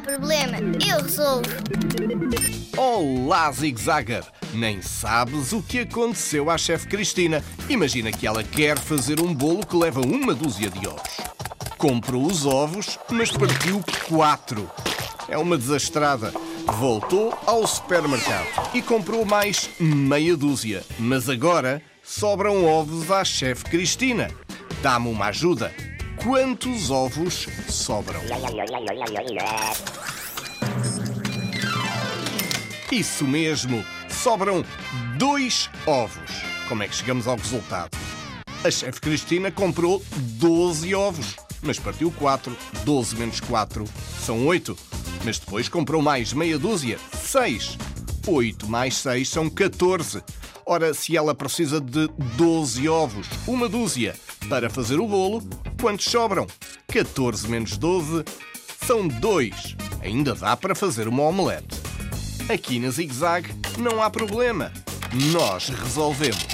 problema, eu resolvo. Olá, Zig Zagger! Nem sabes o que aconteceu à chefe Cristina. Imagina que ela quer fazer um bolo que leva uma dúzia de ovos. Comprou os ovos, mas partiu quatro. É uma desastrada. Voltou ao supermercado e comprou mais meia dúzia. Mas agora sobram ovos à chefe Cristina. Dá-me uma ajuda. Quantos ovos sobram? Isso mesmo! Sobram dois ovos. Como é que chegamos ao resultado? A chefe Cristina comprou 12 ovos, mas partiu 4. 12 menos 4 são 8. Mas depois comprou mais meia dúzia, 6. 8 mais 6 são 14. Ora, se ela precisa de 12 ovos, uma dúzia, para fazer o bolo, quantos sobram? 14 menos 12 são 2. Ainda dá para fazer uma omelete. Aqui na Zig Zag não há problema. Nós resolvemos.